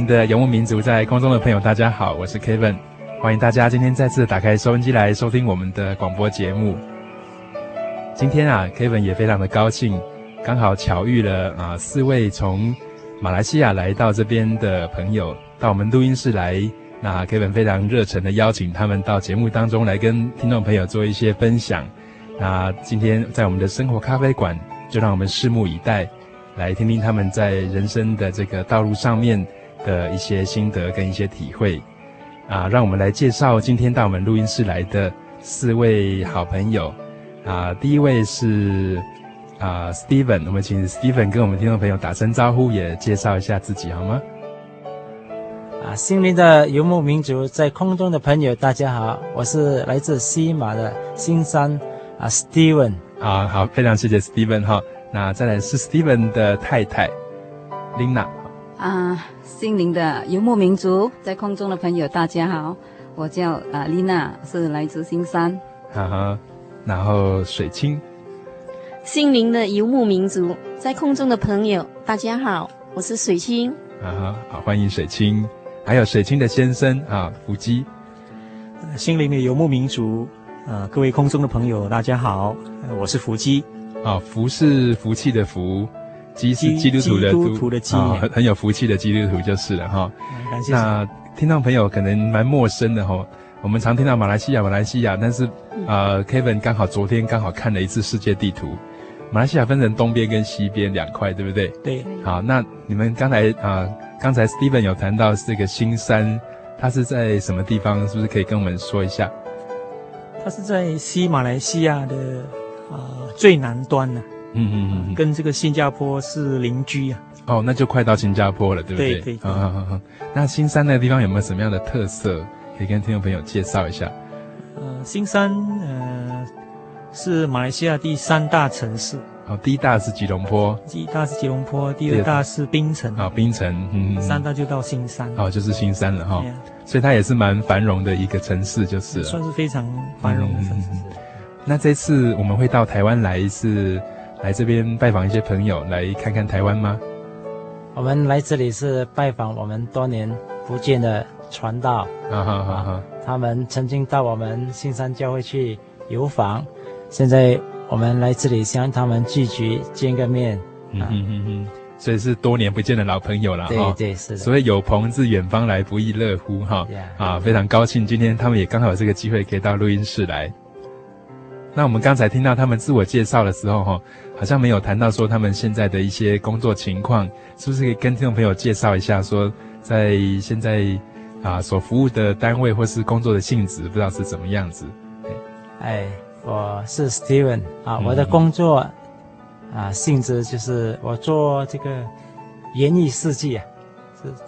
的游牧民族，在空中的朋友，大家好，我是 Kevin，欢迎大家今天再次打开收音机来收听我们的广播节目。今天啊，Kevin 也非常的高兴，刚好巧遇了啊四位从马来西亚来到这边的朋友，到我们录音室来。那 Kevin 非常热忱的邀请他们到节目当中来跟听众朋友做一些分享。那今天在我们的生活咖啡馆，就让我们拭目以待，来听听他们在人生的这个道路上面。的一些心得跟一些体会，啊，让我们来介绍今天到我们录音室来的四位好朋友，啊，第一位是啊，Steven，我们请 Steven 跟我们听众朋友打声招呼，也介绍一下自己好吗？啊，心灵的游牧民族，在空中的朋友，大家好，我是来自西马的新山啊，Steven。啊，好，非常谢谢 Steven 哈，那再来是 Steven 的太太，Lina。啊，心灵的游牧民族，在空中的朋友，大家好，我叫啊丽娜，是来自新山。哈哈，然后水清，心灵的游牧民族，在空中的朋友，大家好，我是水清。啊哈，好，欢迎水清，还有水清的先生啊，福基。心灵的游牧民族，啊，各位空中的朋友，大家好，我是福基。啊，福是福气的福。基是基督徒的基督徒的基，很、哦、很有福气的基督徒就是了哈。感谢。那听众朋友可能蛮陌生的哈，我们常听到马来西亚，马来西亚，但是呃，Kevin 刚好昨天刚好看了一次世界地图，马来西亚分成东边跟西边两块，对不对？对。好，那你们刚才啊，刚才 Steven 有谈到这个新山，它是在什么地方？是不是可以跟我们说一下？它是在西马来西亚的啊、呃、最南端呢、啊。嗯嗯嗯，跟这个新加坡是邻居啊。哦，那就快到新加坡了，对不对？对对。好好好。那新山那个地方有没有什么样的特色，可以跟听众朋友介绍一下？呃，新山呃是马来西亚第三大城市。哦，第一大是吉隆坡。第一大是吉隆坡，第二大是槟城。啊，槟城。嗯。三大就到新山。哦，就是新山了哈。对。所以它也是蛮繁荣的一个城市，就是。算是非常繁荣的城市。那这次我们会到台湾来是？来这边拜访一些朋友，来看看台湾吗？我们来这里是拜访我们多年不见的传道，啊哈哈哈！他们曾经到我们新山教会去游访，现在我们来这里向他们聚集见个面，嗯哼哼哼，所以是多年不见的老朋友了，对对是的。所以有朋自远方来，不亦乐乎哈！啊，非常高兴今天他们也刚好有这个机会可以到录音室来。那我们刚才听到他们自我介绍的时候，哈，好像没有谈到说他们现在的一些工作情况，是不是可以跟听众朋友介绍一下？说在现在啊所服务的单位或是工作的性质，不知道是怎么样子？哎，我是 Steven 啊，我的工作、嗯、啊性质就是我做这个演艺设计啊。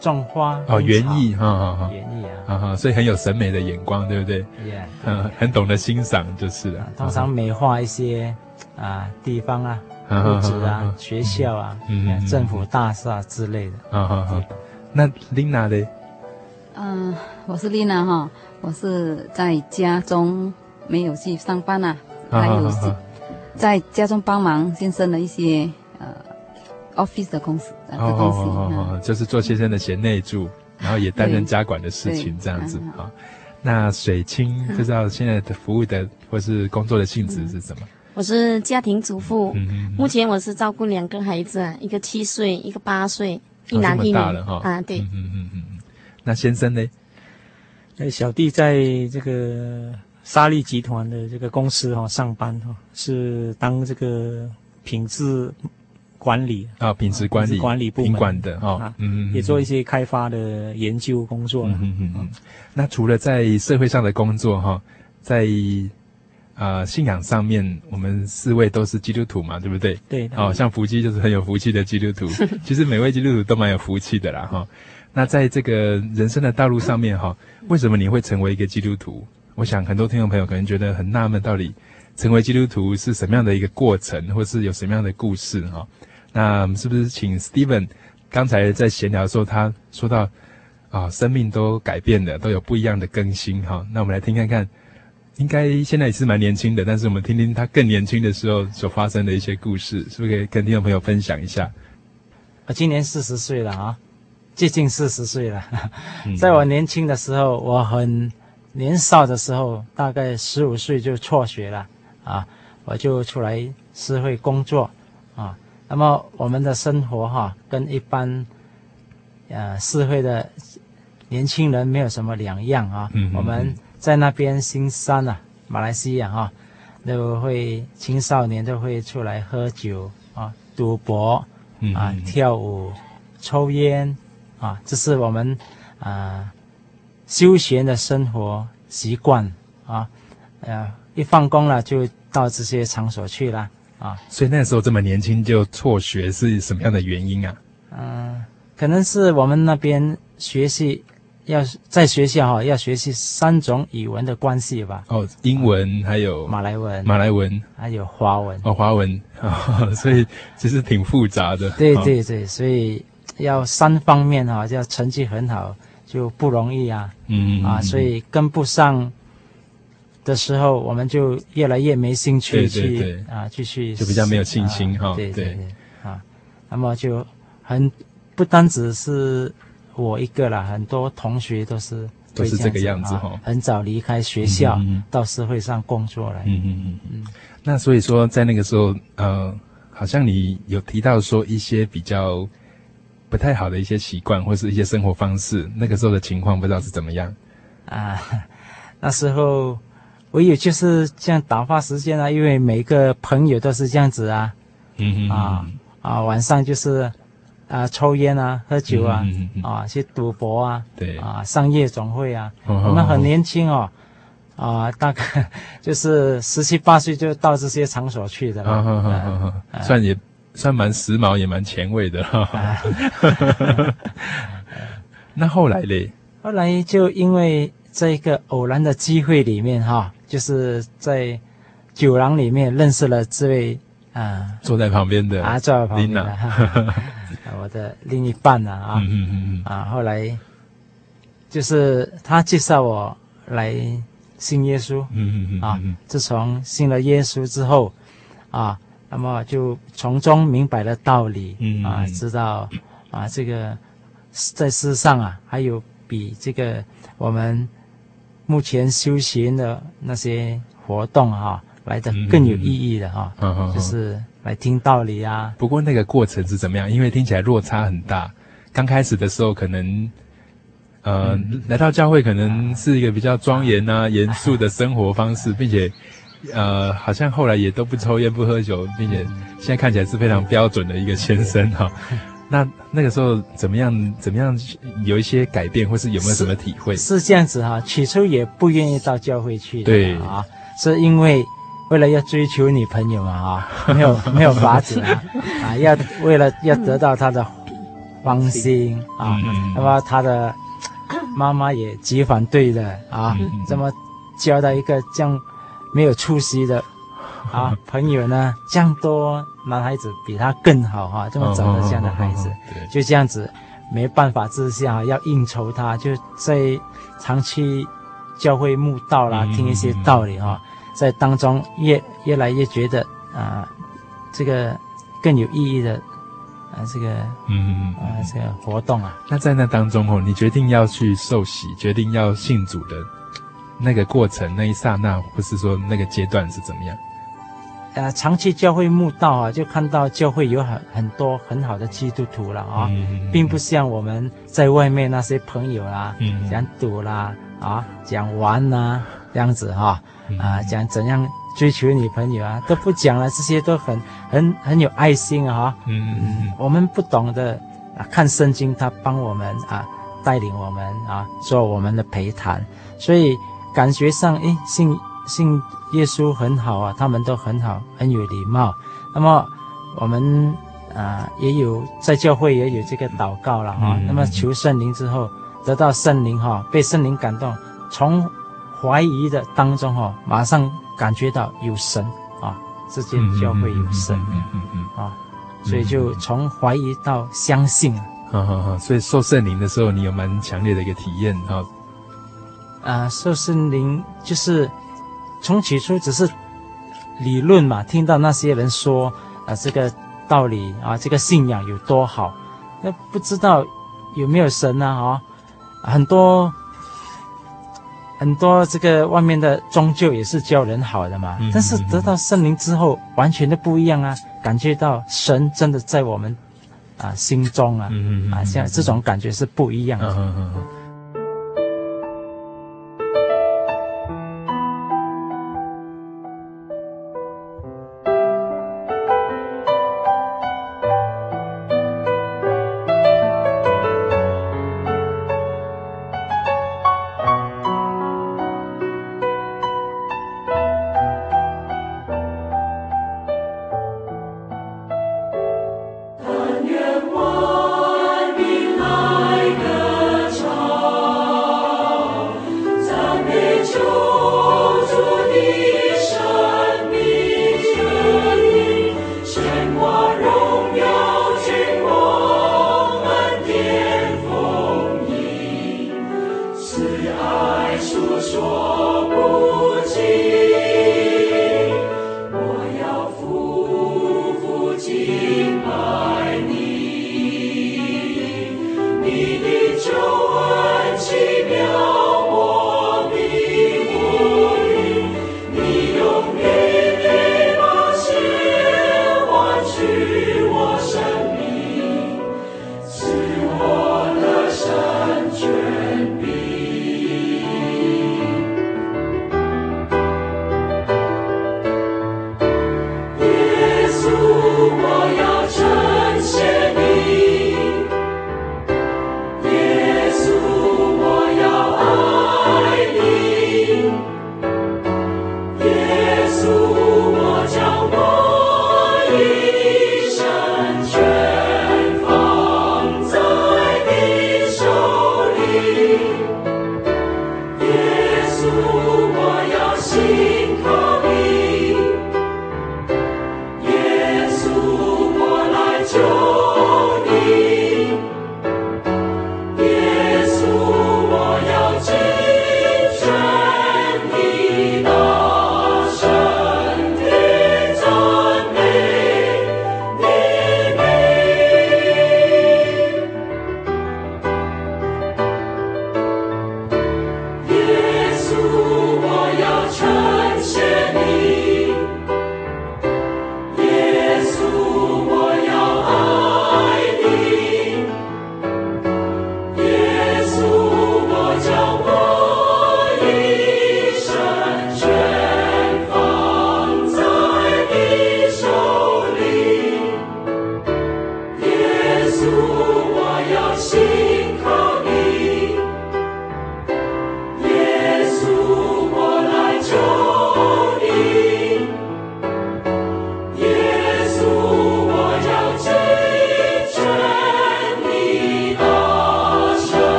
种花哦，园艺哈哈哈，园艺啊，哈哈，所以很有审美的眼光，对不对？对，嗯，很懂得欣赏，就是了。通常美化一些啊地方啊，屋子啊、学校啊、政府大厦之类的。啊啊啊！那琳娜呢？嗯，我是琳娜哈，我是在家中没有去上班呐，还有在家中帮忙先生的一些呃 office 的公司的东西，就是做先生的贤内助，然后也担任家管的事情这样子啊。那水清不知道现在的服务的或是工作的性质是什么？我是家庭主妇，目前我是照顾两个孩子，一个七岁，一个八岁，一男一女。大了哈啊，对，嗯嗯嗯嗯。那先生呢？那小弟在这个沙利集团的这个公司哈上班哈，是当这个品质管理啊，品质管理管理部门管的哈，嗯嗯，也做一些开发的研究工作。嗯嗯嗯。那除了在社会上的工作哈，在。啊、呃，信仰上面，我们四位都是基督徒嘛，对不对？对。哦，像福基就是很有福气的基督徒。其实每位基督徒都蛮有福气的啦，哈、哦。那在这个人生的道路上面，哈、哦，为什么你会成为一个基督徒？我想很多听众朋友可能觉得很纳闷，到底成为基督徒是什么样的一个过程，或是有什么样的故事？哈、哦。那我们是不是请 Steven 刚才在闲聊的时候，他说到啊、哦，生命都改变了，都有不一样的更新，哈、哦。那我们来听看看。应该现在也是蛮年轻的，但是我们听听他更年轻的时候所发生的一些故事，是不是可以跟听众朋友分享一下？我今年四十岁了啊，接近四十岁了。在我年轻的时候，我很年少的时候，大概十五岁就辍学了啊，我就出来社会工作啊。那么我们的生活哈、啊，跟一般呃社会的年轻人没有什么两样啊。嗯、我们。在那边新山啊，马来西亚哈、啊，都会青少年都会出来喝酒啊、赌博啊、跳舞、抽烟啊，这是我们啊休闲的生活习惯啊。呃，一放工了就到这些场所去了啊。所以那时候这么年轻就辍学是什么样的原因啊？嗯，可能是我们那边学习。要在学校哈，要学习三种语文的关系吧？哦，英文还有马来文，马来文还有华文。哦，华文，哦，所以其实挺复杂的。对对对，所以要三方面哈，要成绩很好就不容易啊。嗯啊，所以跟不上的时候，我们就越来越没兴趣去啊，继续就比较没有信心哈。对对对，啊，那么就很不单只是。我一个啦，很多同学都是都是这个样子哈、啊，很早离开学校，到社会上工作了。嗯嗯嗯嗯。那所以说，在那个时候，呃，好像你有提到说一些比较不太好的一些习惯，或是一些生活方式，那个时候的情况不知道是怎么样啊？那时候我也就是这样打发时间啊，因为每个朋友都是这样子啊。嗯嗯啊啊，晚上就是。啊，抽烟啊，喝酒啊，嗯啊，去赌博啊，对，啊，上夜总会啊，哦、我们很年轻哦，哦啊，大概 就是十七八岁就到这些场所去的了，哦哦哦啊、算也算蛮时髦，也蛮前卫的。哦啊、那后来嘞？后来就因为这个偶然的机会里面哈、哦，就是在酒廊里面认识了这位啊，坐在旁边的啊，坐在旁边的。我的另一半啊，啊，嗯嗯嗯。啊，后来就是他介绍我来信耶稣，嗯嗯嗯啊，自从信了耶稣之后，啊，那么就从中明白了道理，嗯。啊，知道啊，这个在世上啊，还有比这个我们目前修行的那些活动啊，来的更有意义的哈，就是。来听道理啊！不过那个过程是怎么样？因为听起来落差很大。刚开始的时候，可能呃，嗯、来到教会可能是一个比较庄严啊、严肃的生活方式，并且呃，好像后来也都不抽烟、不喝酒，并且现在看起来是非常标准的一个先生哈。那那个时候怎么样？怎么样有一些改变，或是有没有什么体会？是，是这样子哈。起初也不愿意到教会去的，对啊，是因为。为了要追求女朋友嘛，啊，没有没有法子啊，啊，要为了要得到她的芳心啊，那么他的妈妈也极反对的啊，这么交到一个这样没有出息的啊，朋友呢，这样多男孩子比他更好哈，这么找的这样的孩子，就这样子，没办法之下要应酬他，就在长期教会慕道啦，听一些道理哈，在当中越越来越觉得啊，这个更有意义的啊，这个嗯啊这个活动啊，那在那当中哦，你决定要去受洗，决定要信主的。那个过程，那一刹那，或是说那个阶段是怎么样？呃，长期教会慕道啊，就看到教会有很很多很好的基督徒了啊，嗯、并不像我们在外面那些朋友啦，嗯、讲赌啦啊，讲玩呐这样子哈啊，讲怎样追求女朋友啊，都不讲了，这些都很很很有爱心啊，嗯嗯嗯，我们不懂得啊，看圣经，他帮我们啊，带领我们啊，做我们的陪谈，所以。感觉上，哎，信信耶稣很好啊，他们都很好，很有礼貌。那么我们啊、呃，也有在教会也有这个祷告了啊。嗯、那么求圣灵之后，得到圣灵哈，被圣灵感动，从怀疑的当中哈，马上感觉到有神啊，这间教会有神，嗯嗯嗯啊，所以就从怀疑到相信。哈哈哈，所以受圣灵的时候，你有蛮强烈的一个体验哈。啊，受圣灵就是从起初只是理论嘛，听到那些人说啊，这个道理啊，这个信仰有多好，那不知道有没有神呢？啊，很多很多这个外面的宗教也是教人好的嘛，嗯、但是得到圣灵之后，完全的不一样啊，感觉到神真的在我们啊心中啊，嗯、啊，像这种感觉是不一样的。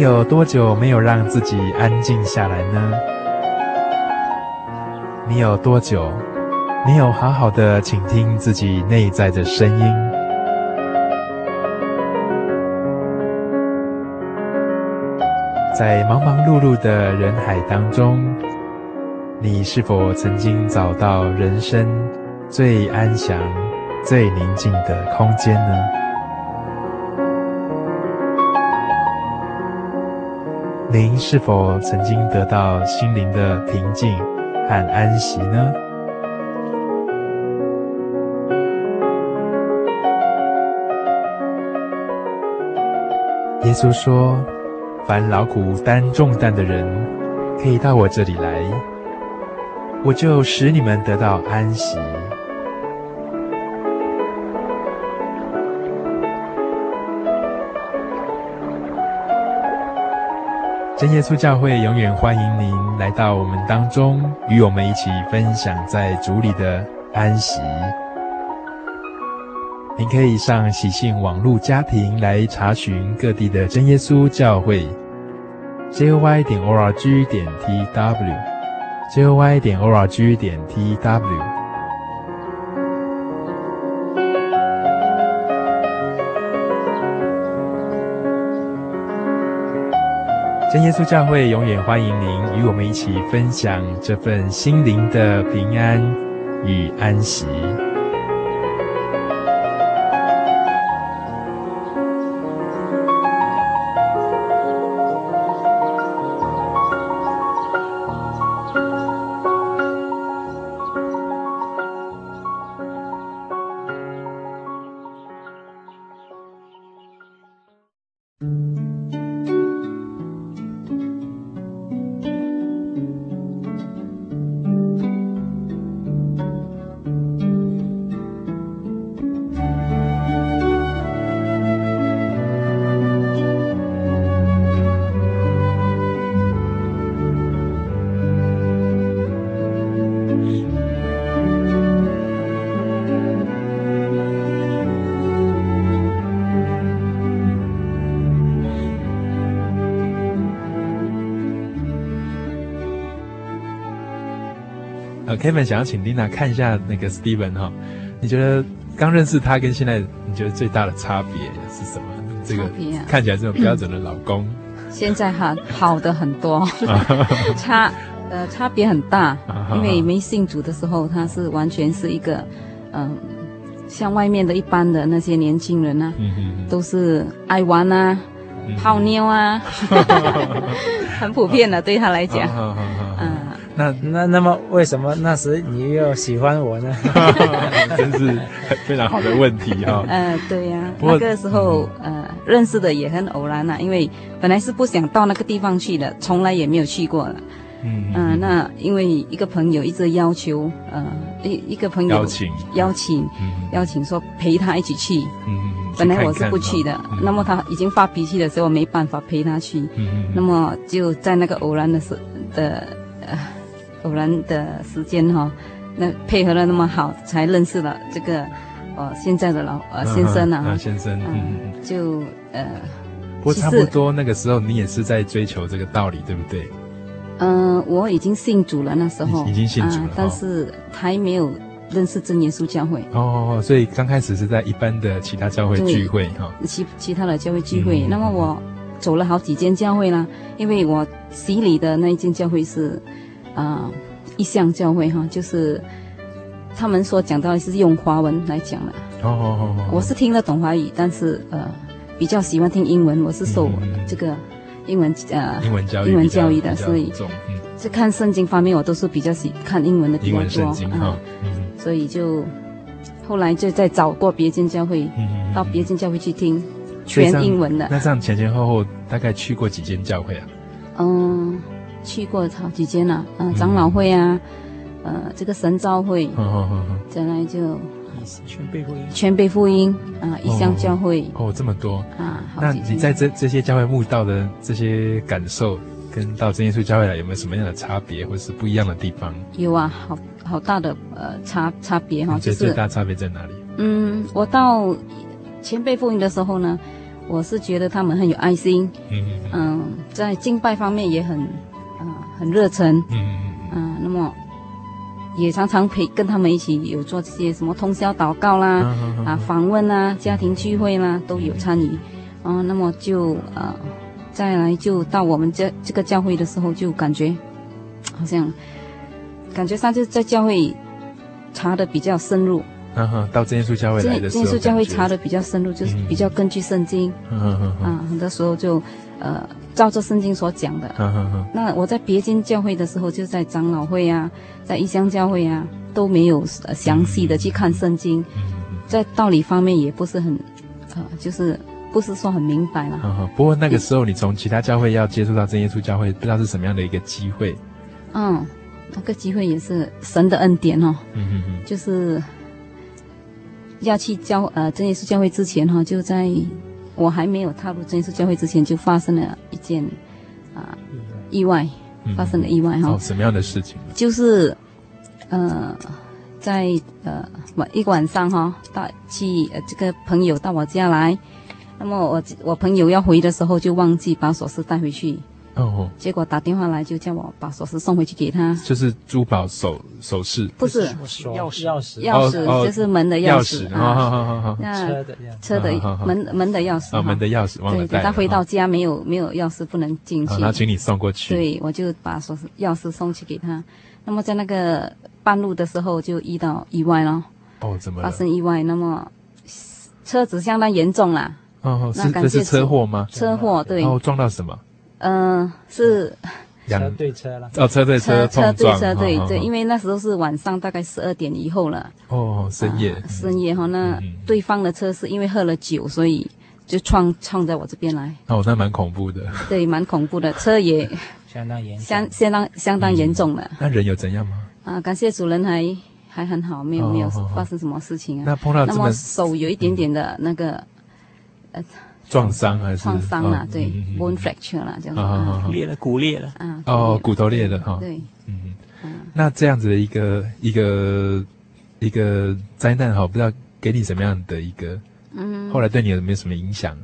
有多久没有让自己安静下来呢？你有多久没有好好的倾听自己内在的声音？在忙忙碌碌的人海当中，你是否曾经找到人生最安详、最宁静的空间呢？您是否曾经得到心灵的平静和安息呢？耶稣说：“凡劳苦担重担的人，可以到我这里来，我就使你们得到安息。”真耶稣教会永远欢迎您来到我们当中，与我们一起分享在主里的安息。您可以上喜信网络家庭来查询各地的真耶稣教会，joy 点 org 点 tw，joy 点 org 点 tw。真耶稣教会永远欢迎您与我们一起分享这份心灵的平安与安息。Kevin 想要请 Lina 看一下那个 Steven 哈，你觉得刚认识他跟现在你觉得最大的差别是什么？这个看起来这种标准的老公，现在哈好的很多，差呃差别很大，因为没信主的时候他是完全是一个嗯、呃、像外面的一般的那些年轻人啊，都是爱玩啊、泡妞啊 很普遍的对他来讲，嗯。那那那么为什么那时你又喜欢我呢？真是非常好的问题哈。呃，对呀、啊，那个时候呃认识的也很偶然呐、啊，因为本来是不想到那个地方去的，从来也没有去过了。嗯嗯、呃。那因为一个朋友一直要求呃一一个朋友邀请邀请、嗯、邀请说陪他一起去。嗯嗯。本来我是不去的，嗯、那么他已经发脾气的时候，没办法陪他去。嗯那么就在那个偶然的时的呃偶然的时间哈、哦，那配合的那么好，才认识了这个呃现在的老呃先生啊。啊先生。嗯。嗯就呃。不过差不多那个时候，你也是在追求这个道理，对不对？嗯、呃，我已经信主了，那时候已经信主了，呃、但是还没有认识真耶稣教会。哦，所以刚开始是在一般的其他教会聚会哈，其其他的教会聚会。嗯、那么我走了好几间教会啦，因为我洗礼的那一间教会是啊、呃、异象教会哈，就是他们所讲到的是用华文来讲的。哦哦哦哦，我是听得懂华语，但是呃。比较喜欢听英文，我是受这个英文呃英文教育英文教育的，所以这看圣经方面我都是比较喜看英文的比较多啊，所以就后来就再找过别间教会，到别间教会去听全英文的。那这样前前后后大概去过几间教会啊？嗯，去过好几间了，嗯，长老会啊，呃，这个神召会，再来就。全备福音，全备福音啊，异象教会哦，哦，这么多啊。那你在这这些教会慕道的这些感受，跟到真耶稣教会来有没有什么样的差别，或是不一样的地方？有啊，好好大的呃差差别哈，就是最大差别在哪里？嗯，我到全备福音的时候呢，我是觉得他们很有爱心，嗯嗯，嗯，在敬拜方面也很很热忱，嗯嗯那么。也常常陪跟他们一起有做这些什么通宵祷告啦，啊，啊访问啊，家庭聚会啦，都有参与。啊，那么就呃，再来就到我们这这个教会的时候，就感觉好像感觉上就在教会查的比较深入。嗯哼，到真耶稣教会来的时候，真耶稣教会查的比较深入，就是比较根据圣经。嗯哼哼。啊，很多时候就呃。照着圣经所讲的，呵呵呵，那我在别间教会的时候，就在长老会啊，在异乡教会啊，都没有详细的去看圣经，嗯、在道理方面也不是很，呃，就是不是说很明白了。不过那个时候你从其他教会要接触到真耶稣教会，不知道是什么样的一个机会。嗯，那个机会也是神的恩典哦。嗯哼哼，就是要去教呃真耶稣教会之前哈，就在。我还没有踏入真耶稣教会之前，就发生了一件啊、呃、意外，发生了意外哈、嗯。哦，什么样的事情？就是，呃，在呃晚一个晚上哈，到去呃这个朋友到我家来，那么我我朋友要回的时候就忘记把锁匙带回去。哦，结果打电话来就叫我把锁匙送回去给他，就是珠宝首首饰，不是。钥匙。钥匙。钥匙，就是门的钥匙。啊，好好好好，车的车的门门的钥匙啊，门的钥匙，对，等他回到家没有没有钥匙不能进去，那请你送过去，对，我就把锁匙钥匙送去给他，那么在那个半路的时候就遇到意外了，哦，怎么发生意外？那么车子相当严重啦，哦，是这是车祸吗？车祸，对，然后撞到什么？嗯，是车对车了哦，车对车，车对车，对对，因为那时候是晚上大概十二点以后了。哦，深夜，深夜哈，那对方的车是因为喝了酒，所以就撞撞在我这边来。哦，那蛮恐怖的。对，蛮恐怖的，车也相当严，相相当相当严重了。那人有怎样吗？啊，感谢主人还还很好，没有没有发生什么事情啊。那碰到那么手有一点点的那个呃。撞伤还是撞伤了？对，bone fracture 了，叫做裂了，骨裂了。啊，哦，骨头裂了哈。对，嗯，那这样子的一个一个一个灾难哈，不知道给你什么样的一个，嗯，后来对你有没有什么影响？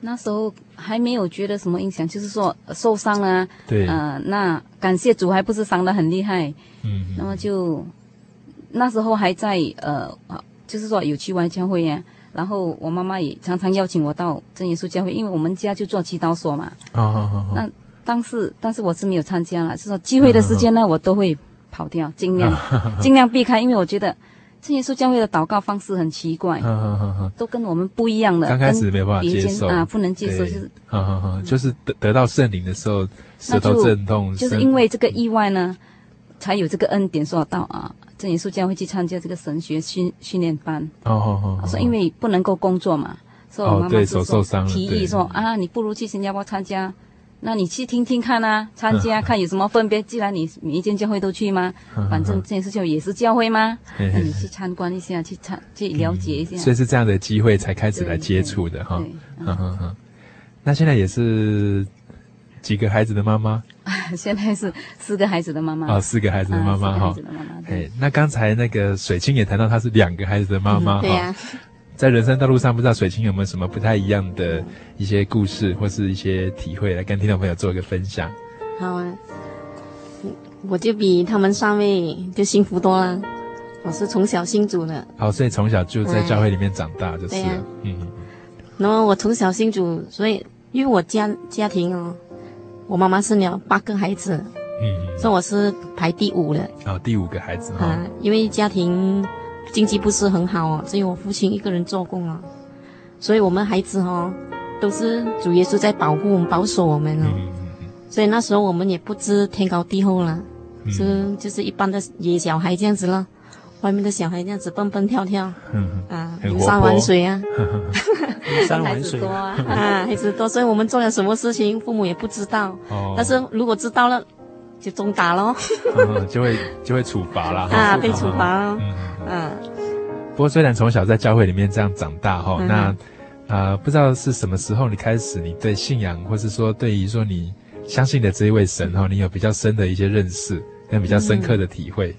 那时候还没有觉得什么影响，就是说受伤了。对，呃，那感谢主，还不是伤的很厉害。嗯，那么就那时候还在呃，就是说有去外教会呀。然后我妈妈也常常邀请我到真耶稣教会，因为我们家就做祈祷所嘛。哦哦哦。那当时，但是我是没有参加了，就是说聚会的时间呢，我都会跑掉，尽量尽量避开，因为我觉得真耶稣教会的祷告方式很奇怪，都跟我们不一样的。刚开始没办法接受啊，不能接受，就是，就是得得到圣灵的时候，舌头震动，就是因为这个意外呢，才有这个恩典说到啊。真耶稣教会去参加这个神学训训练班。哦哦哦。说因为不能够工作嘛，所以我妈妈就说提议说啊，你不如去新加坡参加那你去听听看啊，参加看有什么分别。既然你每一间教会都去吗？反正这件事情也是教会吗？那你去参观一下，去参去了解一下。所以是这样的机会才开始来接触的哈。嗯嗯嗯。那现在也是几个孩子的妈妈？现在是四个孩子的妈妈。哦，四个孩子的妈妈哈。哎，那刚才那个水清也谈到她是两个孩子的妈妈哈。对呀。在人生道路上，不知道水清有没有什么不太一样的一些故事，或是一些体会，来跟听众朋友做一个分享。好啊，我就比他们三位就幸福多了。我是从小信主的，好，所以从小就在教会里面长大，就是。啊、嗯。那么我从小信主，所以因为我家家庭哦，我妈妈生了八个孩子，嗯，所以我是排第五的。哦，第五个孩子啊，因为家庭。经济不是很好哦，只有我父亲一个人做工啊，所以我们孩子哦，都是主耶稣在保护我们、保守我们哦。嗯、所以那时候我们也不知天高地厚了，嗯、是就是一般的野小孩这样子了，外面的小孩这样子蹦蹦跳跳，嗯、啊，游山玩水啊，游山玩水 啊，啊，孩子多，所以我们做了什么事情，父母也不知道。哦。但是如果知道了，就重打喽。嗯、就会就会处罚了。啊，被处罚了。嗯嗯，不过虽然从小在教会里面这样长大哈，嗯、那呃不知道是什么时候你开始你对信仰，或是说对于说你相信的这一位神哈，你有比较深的一些认识跟比较深刻的体会。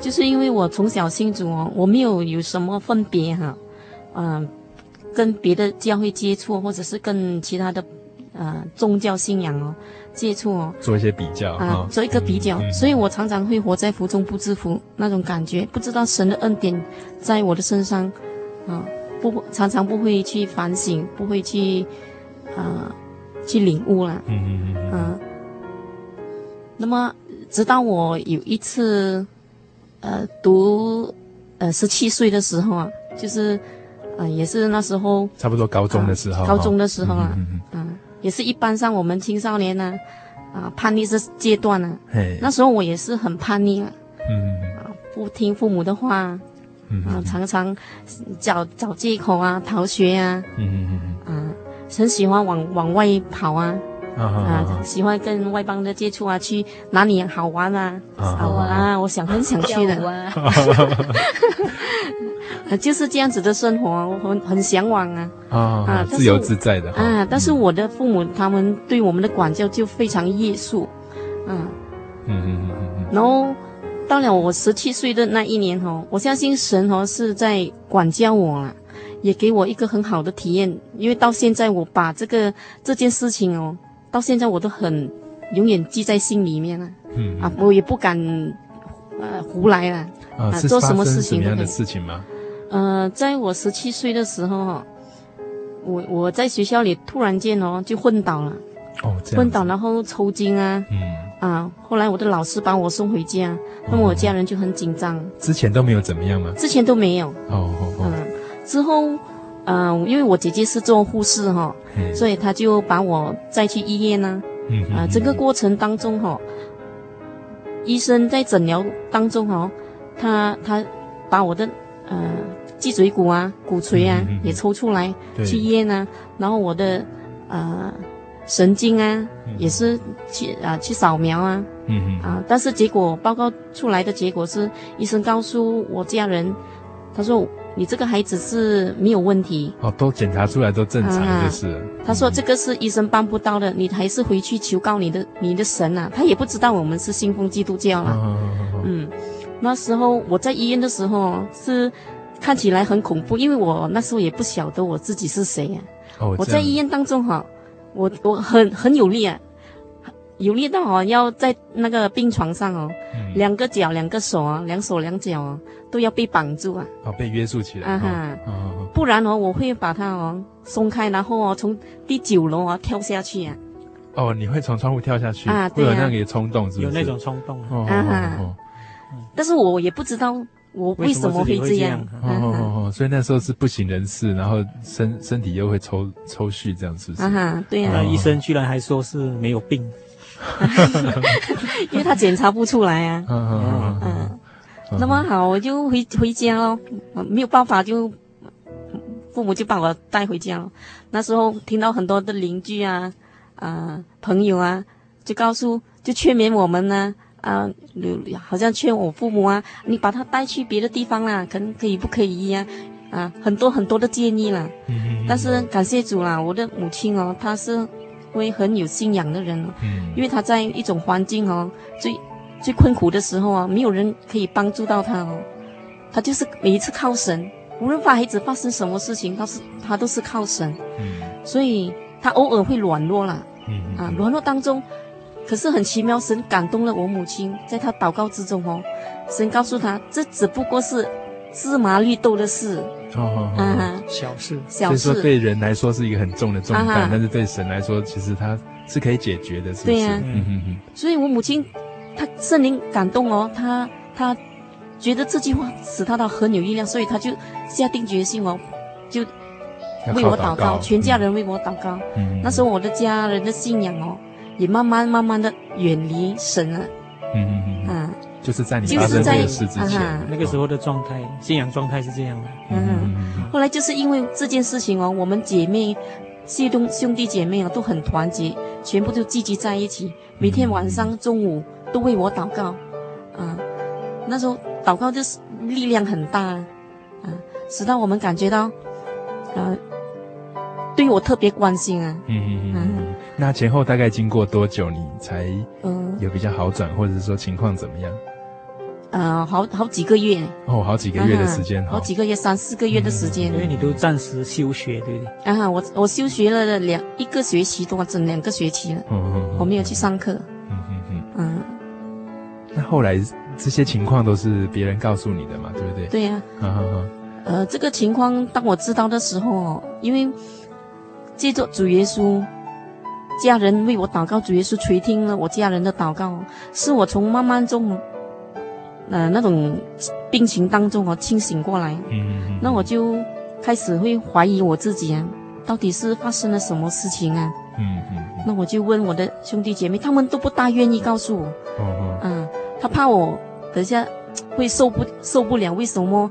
就是因为我从小信主哦，我没有有什么分别哈，嗯、呃，跟别的教会接触，或者是跟其他的呃宗教信仰哦。接触哦，做一些比较啊，做一个比较，所以我常常会活在福中不知福那种感觉，不知道神的恩典在我的身上，啊，不常常不会去反省，不会去啊去领悟了，嗯嗯嗯，啊，那么直到我有一次，呃，读呃十七岁的时候啊，就是啊也是那时候差不多高中的时候，高中的时候啊，嗯。也是一般上我们青少年呢，啊叛逆这阶段呢。嘿。那时候我也是很叛逆啊，嗯，啊不听父母的话，嗯，啊常常找找借口啊逃学啊，嗯嗯嗯，啊很喜欢往往外跑啊，啊，啊喜欢跟外邦的接触啊，去哪里好玩啊，好玩啊我想很想去的。就是这样子的生活，我很很向往啊！啊，啊自由自在的啊！但是我的父母他们对我们的管教就非常约束，啊，嗯嗯嗯嗯。然后到了我十七岁的那一年哦，我相信神哦是在管教我啊，也给我一个很好的体验。因为到现在我把这个这件事情哦，到现在我都很永远记在心里面了。嗯，嗯啊，我也不敢呃胡来了啊，做什么事情什么样的事情吗？呃，在我十七岁的时候，我我在学校里突然间哦就昏倒了，哦，昏倒然后抽筋啊，嗯，啊，后来我的老师把我送回家，那么我家人就很紧张。之前都没有怎么样吗？之前都没有。哦哦哦。嗯，之后，嗯，因为我姐姐是做护士哈，所以她就把我带去医院呢。嗯。啊，整个过程当中哈，医生在诊疗当中哈，他他把我的呃。脊椎骨啊，骨髓啊，也抽出来对去验啊，然后我的呃神经啊，嗯、也是去啊、呃、去扫描啊，嗯哼啊，但是结果报告出来的结果是，医生告诉我家人，他说你这个孩子是没有问题，哦，都检查出来都正常就是，啊、他说这个是医生办不到的，你还是回去求告你的你的神啊，他也不知道我们是信奉基督教了，哦、嗯，那时候我在医院的时候是。看起来很恐怖，因为我那时候也不晓得我自己是谁呀、啊。哦、我在医院当中哈，我我很很有力啊，有力到哦要在那个病床上哦，嗯、两个脚、两个手啊，两手两脚啊都要被绑住啊。哦，被约束起来。啊哈。哦、不然哦，我会把它哦松开，然后哦从第九楼啊跳下去啊。哦，你会从窗户跳下去啊？对啊。会有那个冲动是不是？有那种冲动。啊哈。但是我也不知道。我为什么会这样？哦哦哦，所以那时候是不省人事，然后身身体又会抽抽搐，这样是不是？啊哈，对呀、那。医生居然还说是没有病，因为他检查不出来啊。嗯嗯嗯。那么好，我就回回家喽，没有办法就父母就把我带回家了。那时候听到很多的邻居啊。啊朋友啊，就告诉就劝勉我们呢，啊，好像劝我父母啊，你把他带去别的地方啦，可能可以不可以呀？啊，很多很多的建议啦。嗯。但是感谢主啦，我的母亲哦，她是会很有信仰的人。嗯。因为他在一种环境哦，最最困苦的时候啊，没有人可以帮助到他哦，他就是每一次靠神。无论发孩子发生什么事情，他是他都是靠神，嗯，所以他偶尔会软弱了，嗯，啊，软弱当中，可是很奇妙，神感动了我母亲，在他祷告之中哦，神告诉他，这只不过是芝麻绿豆的事，哦，嗯，小事，小事，所以说对人来说是一个很重的重担，但是对神来说，其实他是可以解决的，是不是？对呀，嗯嗯嗯，所以我母亲，她圣灵感动哦，她她。觉得这句话使她到很有力量，所以她就下定决心哦，就为我祷告，祷告全家人为我祷告。嗯、那时候我的家人的信仰哦，也慢慢慢慢的远离神了。嗯嗯嗯。啊，就是在你发生这个事之前，啊、那个时候的状态，信仰状态是这样的。嗯。后来就是因为这件事情哦，我们姐妹、谢东兄弟姐妹啊都很团结，全部都聚集在一起，每天晚上、中午都为我祷告。啊，那时候。祷告就是力量很大，啊，使到我们感觉到，啊，对我特别关心啊。嗯嗯嗯。那前后大概经过多久，你才嗯有比较好转，或者是说情况怎么样？呃，好好几个月。哦，好几个月的时间。好几个月，三四个月的时间。因为你都暂时休学，对不对？啊，我我休学了两一个学期多，整两个学期了。嗯嗯。我没有去上课。嗯嗯嗯。嗯。那后来。这些情况都是别人告诉你的嘛，对不对？对呀。呃，这个情况当我知道的时候，因为借着主耶稣，家人为我祷告，主耶稣垂听了我家人的祷告，是我从慢慢中，呃，那种病情当中我清醒过来。嗯嗯。那我就开始会怀疑我自己啊，到底是发生了什么事情啊？嗯嗯。那我就问我的兄弟姐妹，他们都不大愿意告诉我。哦嗯，他怕我。等下会受不受不了？为什么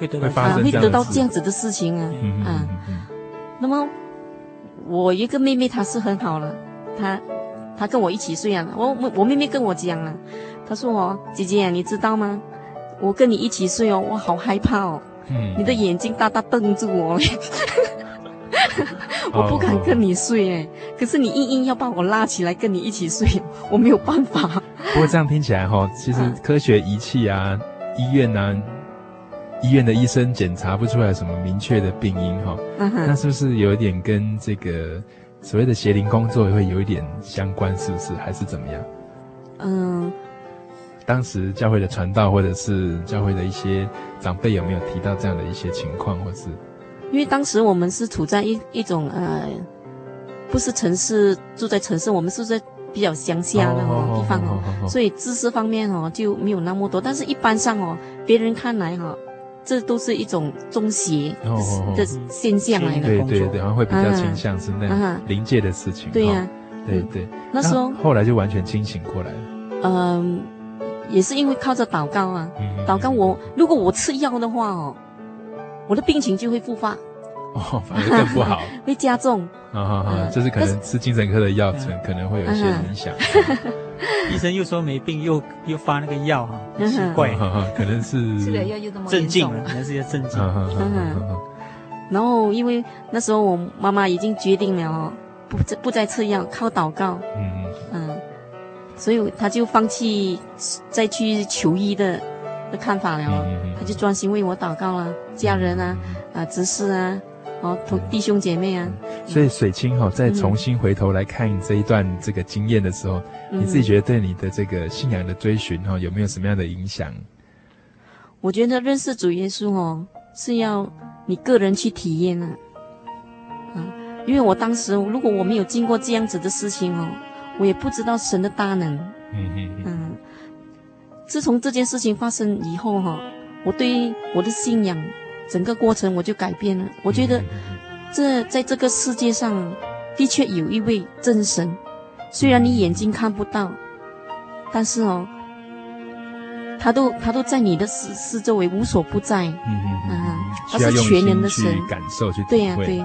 会得到啊？会得到这样子的事情啊？嗯、啊，那么我一个妹妹她是很好了，她她跟我一起睡啊。我我妹妹跟我讲啊，她说哦，姐姐你知道吗？我跟你一起睡哦，我好害怕哦。嗯，你的眼睛大大瞪住我，我不敢跟你睡哎。可是你硬硬要把我拉起来跟你一起睡，我没有办法。不过这样听起来哈，其实科学仪器啊，医院啊，医院的医生检查不出来什么明确的病因哈，那是不是有一点跟这个所谓的邪灵工作会有一点相关？是不是还是怎么样？嗯，当时教会的传道或者是教会的一些长辈有没有提到这样的一些情况，或是？因为当时我们是处在一一种呃，不是城市，住在城市，我们是在。比较乡下的哦地方哦，所以知识方面哦就没有那么多。但是一般上哦，别人看来哈，这都是一种中邪的现象来的。对对对，然后会比较倾向是那样灵界的事情。对呀，对对。那时候后来就完全清醒过来了。嗯，也是因为靠着祷告啊，祷告我如果我吃药的话哦，我的病情就会复发。哦，反而更不好，会加重。啊啊啊！就是可能吃精神科的药，可能会有一些影响。医生又说没病，又又发那个药，哈，奇怪，可能是镇静了，可能是要镇静。然后因为那时候我妈妈已经决定了，不再不再吃药，靠祷告。嗯嗯。所以他就放弃再去求医的的看法了，他就专心为我祷告了，家人啊啊，执事啊。哦，同弟兄姐妹啊，所以水清哈，再重新回头来看这一段这个经验的时候，嗯、你自己觉得对你的这个信仰的追寻哈，有没有什么样的影响？我觉得认识主耶稣哦，是要你个人去体验啊，啊，因为我当时如果我没有经过这样子的事情哦，我也不知道神的大能。嗯嗯嗯。自从这件事情发生以后哈，我对我的信仰。整个过程我就改变了。我觉得，这在这个世界上的确有一位真神，虽然你眼睛看不到，但是哦，他都他都在你的四四周围无所不在。嗯嗯嗯，他是全能的神。感受去对呀对。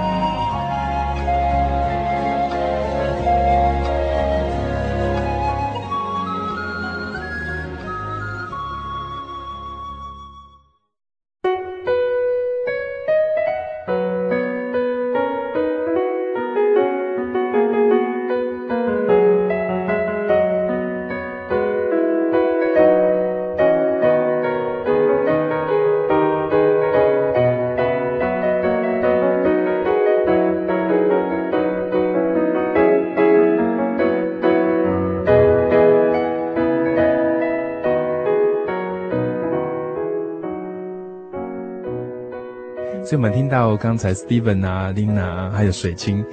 所以我们听到刚才 Steven 啊、Lina，还有水清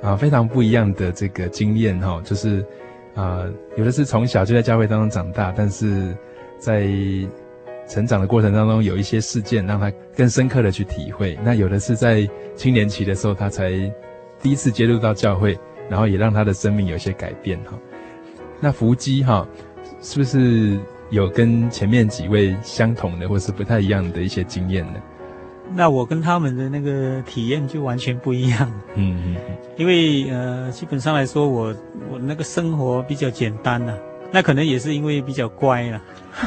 啊，非常不一样的这个经验哈、哦，就是啊，有的是从小就在教会当中长大，但是在成长的过程当中，有一些事件让他更深刻的去体会。那有的是在青年期的时候，他才第一次接触到教会，然后也让他的生命有些改变哈、哦。那福基哈，是不是有跟前面几位相同的，或是不太一样的一些经验呢？那我跟他们的那个体验就完全不一样，嗯嗯，因为呃，基本上来说，我我那个生活比较简单呐、啊，那可能也是因为比较乖了，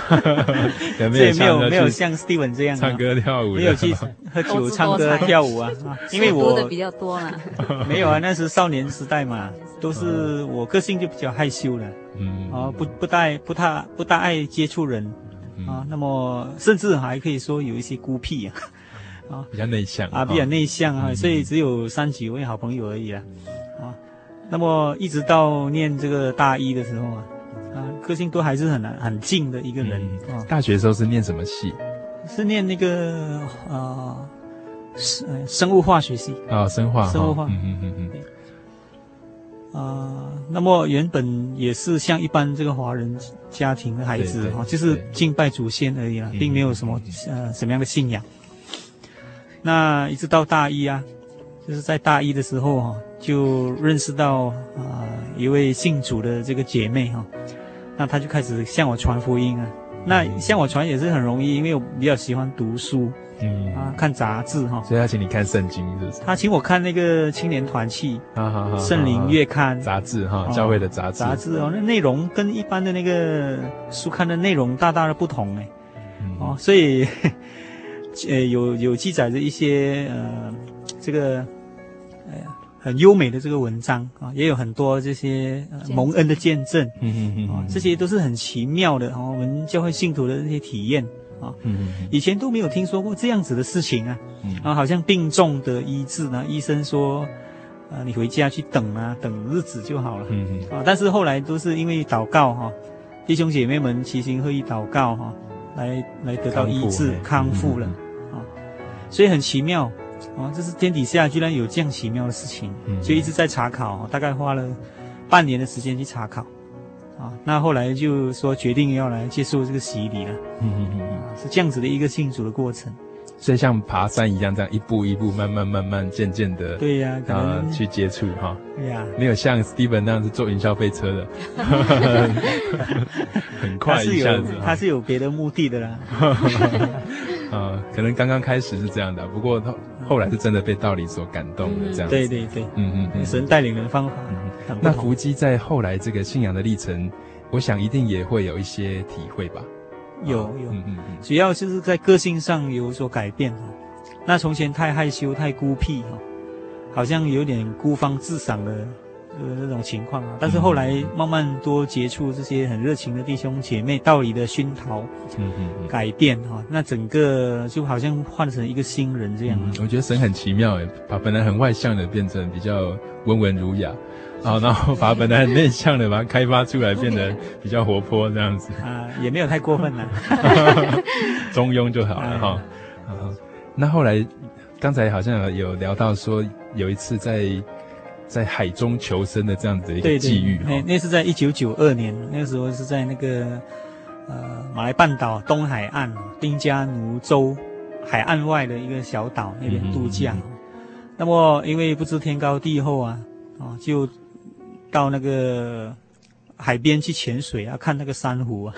所以没有没有像 Steven 这样唱歌跳舞，没有去喝酒唱歌跳舞啊，因为我的比较多嘛，没有啊，那是少年时代嘛，都是我个性就比较害羞了，嗯。啊，不不太不太不大爱接触人。啊，那么甚至还可以说有一些孤僻啊。啊，比较内向啊，比较内向啊，所以只有三几位好朋友而已啊，啊，那么一直到念这个大一的时候啊，啊，个性都还是很很静的一个人啊。大学的时候是念什么系？是念那个啊，生生物化学系。啊，生化，生物化，嗯嗯嗯嗯。啊，那么原本也是像一般这个华人家庭的孩子哈，就是敬拜祖先而已啦，并没有什么呃什么样的信仰。那一直到大一啊，就是在大一的时候哈、啊，就认识到啊、呃、一位信主的这个姐妹哈、啊，那她就开始向我传福音啊，那向我传也是很容易，因为我比较喜欢读书，嗯啊，看杂志哈。所以他请你看圣经，是不是？他请我看那个青年团契，啊哈哈，圣灵月刊杂志哈，教会的杂志。杂志哦，那内容跟一般的那个书刊的内容大大的不同哎，哦，所以，呃，有有记载着一些呃这个呃。很优美的这个文章啊，也有很多这些蒙恩的见证，嗯嗯嗯，啊，这些都是很奇妙的啊，我们教会信徒的这些体验啊，嗯嗯，以前都没有听说过这样子的事情啊，啊，好像病重的医治呢，医生说，啊，你回家去等啊，等日子就好了，嗯嗯，啊，但是后来都是因为祷告哈，弟兄姐妹们齐心合意祷告哈，来来得到医治康复了。啊，所以很奇妙。哦，这是天底下居然有这样奇妙的事情，嗯，就一直在查考，大概花了半年的时间去查考，啊，那后来就说决定要来接受这个洗礼了，嗯嗯嗯，是这样子的一个信主的过程，所以像爬山一样，这样一步一步，慢慢慢慢，渐渐的，对呀，啊，去接触哈，对呀，没有像 Steven 那样子坐云霄飞车的，很快一下子，他是有别的目的的啦。啊，可能刚刚开始是这样的，不过后后来是真的被道理所感动了这样子。对对对，嗯嗯嗯，神带领的方法。嗯，那伏击在后来这个信仰的历程，我想一定也会有一些体会吧？有有，嗯嗯嗯，主要就是在个性上有所改变。那从前太害羞、太孤僻哈，好像有点孤芳自赏的。呃，那种情况啊，但是后来慢慢多接触这些很热情的弟兄姐妹，道理的熏陶，嗯嗯，改变哈，那整个就好像换成一个新人这样。嗯，我觉得神很奇妙诶，把本来很外向的变成比较温文儒雅，啊，然后把本来很内向的把它开发出来，变得 比较活泼这样子。啊，也没有太过分了，中庸就好了哈。啊，那后来刚才好像有聊到说有一次在。在海中求生的这样子的一个际遇，那那是在一九九二年，那个时候是在那个呃马来半岛东海岸丁加奴州海岸外的一个小岛那边度假。嗯嗯嗯、那么因为不知天高地厚啊，啊就到那个海边去潜水啊，看那个珊瑚啊，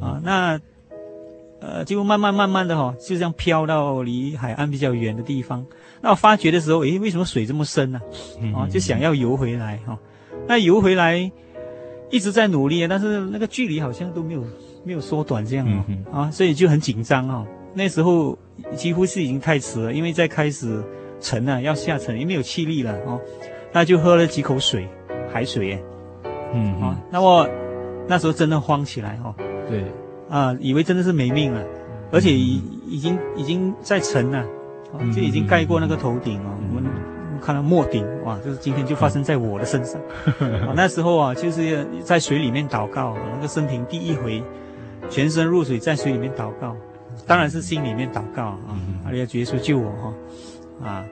啊那。呃，就慢慢慢慢的哈、哦，就这样飘到离海岸比较远的地方。那我发觉的时候，诶，为什么水这么深呢、啊？啊，就想要游回来哈、哦。那游回来一直在努力，但是那个距离好像都没有没有缩短这样哦。嗯、啊，所以就很紧张哈、哦。那时候几乎是已经太迟了，因为在开始沉了，要下沉，也没有气力了哦。那就喝了几口水，海水哎。嗯啊，那我那时候真的慌起来哈、哦。对。啊，以为真的是没命了，而且已已经已经在沉了，就已经盖过那个头顶哦。我们看到末顶，哇，就是今天就发生在我的身上。啊，那时候啊，就是在水里面祷告，那个生平第一回，全身入水，在水里面祷告，当然是心里面祷告啊，阿利亚主耶稣救我哈，啊，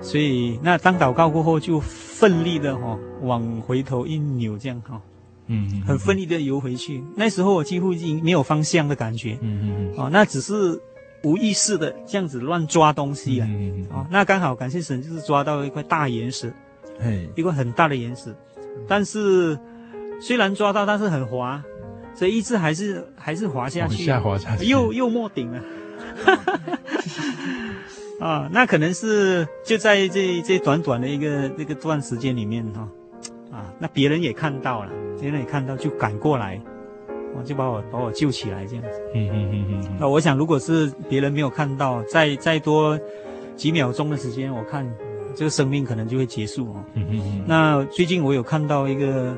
所以那当祷告过后，就奋力的哈往回头一扭，这样哈。嗯，很奋力的游回去。那时候我几乎已经没有方向的感觉。嗯嗯嗯。哦，那只是无意识的这样子乱抓东西啊。嗯嗯。哦，那刚好感谢神，就是抓到一块大岩石。哎。一块很大的岩石，但是虽然抓到，但是很滑，所以一直还是还是滑下去。下滑下去。又又没顶了。哈哈哈。啊，那可能是就在这这短短的一个这个段时间里面哈。啊，那别人也看到了，别人也看到，就赶过来，我就把我把我救起来，这样子。嗯嗯嗯嗯。那我想，如果是别人没有看到，再再多几秒钟的时间，我看这个生命可能就会结束哦。嗯嗯嗯。那最近我有看到一个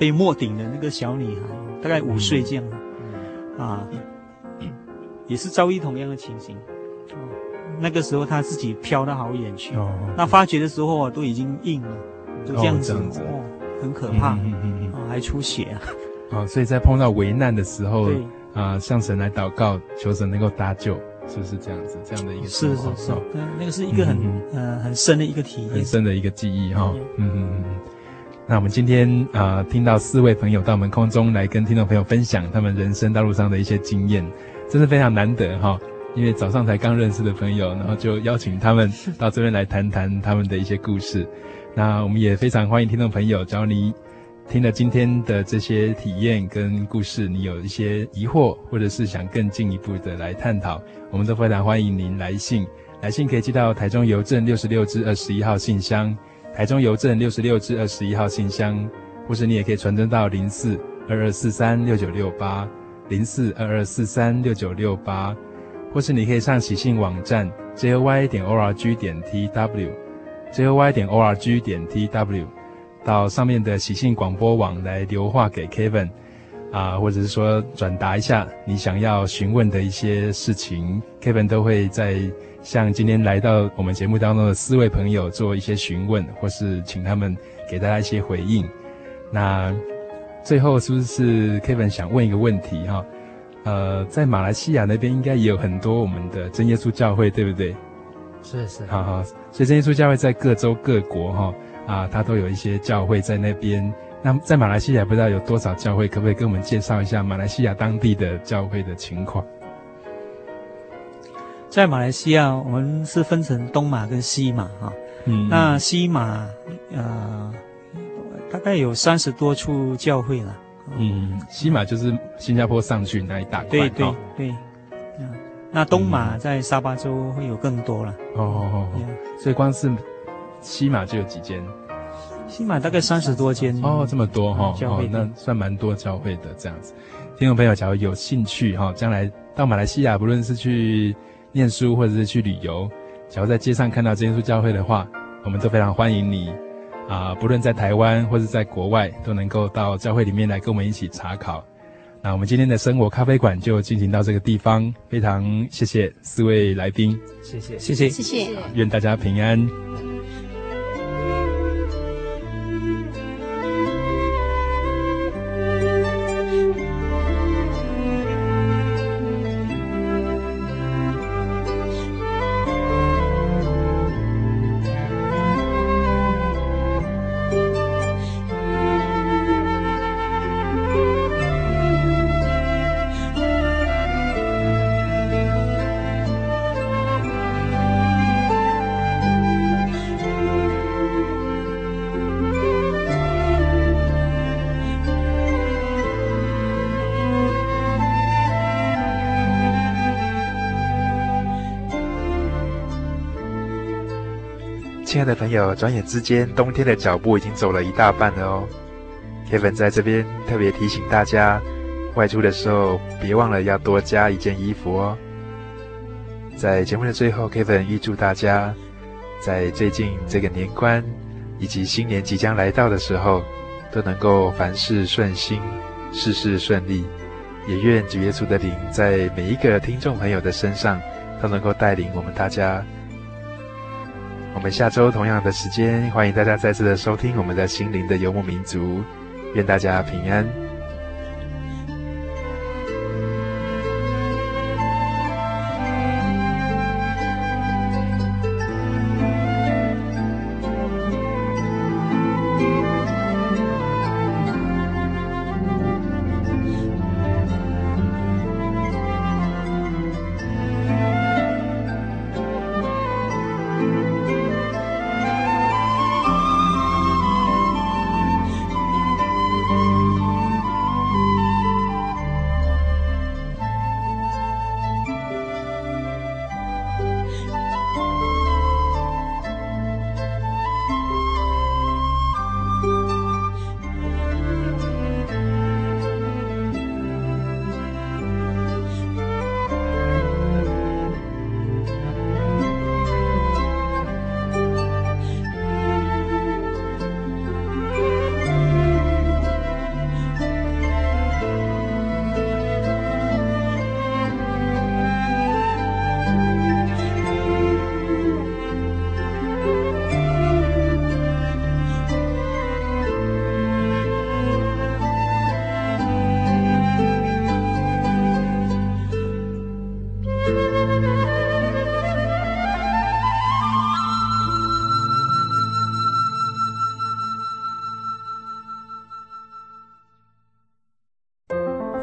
被没顶的那个小女孩，大概五岁这样的，啊，也是遭遇同样的情形。那个时候她自己飘到好远去，那发觉的时候啊，都已经硬了，就这样子哦。很可怕，嗯嗯嗯，还出血啊！哦，所以在碰到危难的时候，对啊，向神来祷告，求神能够搭救，是不是这样子？这样的一个是是是，对，那个是一个很呃很深的一个体验，很深的一个记忆哈。嗯嗯嗯。那我们今天啊，听到四位朋友到我们空中来跟听众朋友分享他们人生道路上的一些经验，真是非常难得哈。因为早上才刚认识的朋友，然后就邀请他们到这边来谈谈他们的一些故事。那我们也非常欢迎听众朋友，只要你听了今天的这些体验跟故事，你有一些疑惑，或者是想更进一步的来探讨，我们都非常欢迎您来信。来信可以寄到台中邮政六十六至二十一号信箱，台中邮政六十六至二十一号信箱，或是你也可以传真到零四二二四三六九六八零四二二四三六九六八，或是你可以上喜信网站 j y 点 org 点 tw joy 点 org 点 tw，到上面的喜信广播网来留话给 Kevin 啊，或者是说转达一下你想要询问的一些事情，Kevin 都会在。向今天来到我们节目当中的四位朋友做一些询问，或是请他们给大家一些回应。那最后是不是 Kevin 想问一个问题哈？呃，在马来西亚那边应该也有很多我们的真耶稣教会，对不对？是是。好好，所以真耶稣教会在各州各国哈啊，它都有一些教会在那边。那在马来西亚不知道有多少教会，可不可以跟我们介绍一下马来西亚当地的教会的情况？在马来西亚，我们是分成东马跟西马哈。嗯。那西马呃，大概有三十多处教会了。嗯。西马就是新加坡上去那一大块。对对对。嗯。那东马在沙巴州会有更多了。哦哦哦。所以光是西马就有几间。西马大概三十多间。哦，这么多哈。教会。那算蛮多教会的这样子。听众朋友，假如有兴趣哈，将来到马来西亚，不论是去。念书或者是去旅游，假如在街上看到这耶稣教会的话，我们都非常欢迎你啊！不论在台湾或者在国外，都能够到教会里面来跟我们一起查考。那我们今天的生活咖啡馆就进行到这个地方，非常谢谢四位来宾，谢谢。谢谢。谢谢，愿大家平安。亲爱的朋友，转眼之间，冬天的脚步已经走了一大半了哦。Kevin 在这边特别提醒大家，外出的时候别忘了要多加一件衣服哦。在节目的最后，Kevin 预祝大家在最近这个年关以及新年即将来到的时候，都能够凡事顺心，事事顺利。也愿主耶稣的灵在每一个听众朋友的身上，都能够带领我们大家。我们下周同样的时间，欢迎大家再次的收听我们的心灵的游牧民族，愿大家平安。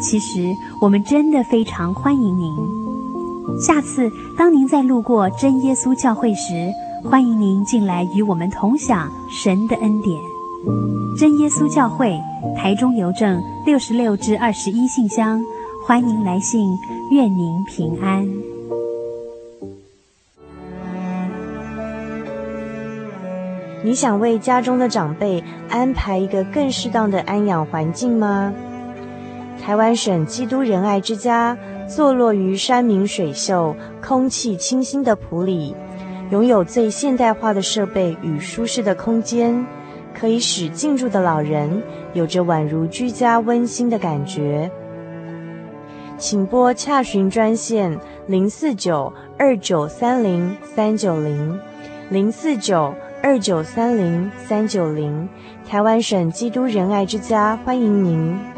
其实我们真的非常欢迎您。下次当您再路过真耶稣教会时，欢迎您进来与我们同享神的恩典。真耶稣教会台中邮政六十六至二十一信箱，欢迎来信，愿您平安。你想为家中的长辈安排一个更适当的安养环境吗？台湾省基督仁爱之家坐落于山明水秀、空气清新的埔里。拥有最现代化的设备与舒适的空间，可以使进驻的老人有着宛如居家温馨的感觉。请拨洽询专线零四九二九三零三九零零四九二九三零三九零，台湾省基督仁爱之家欢迎您。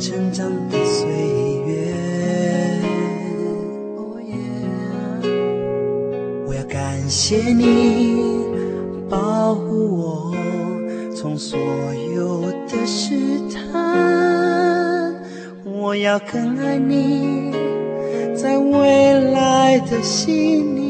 成长的岁月，我要感谢你保护我，从所有的试探。我要更爱你，在未来的心里。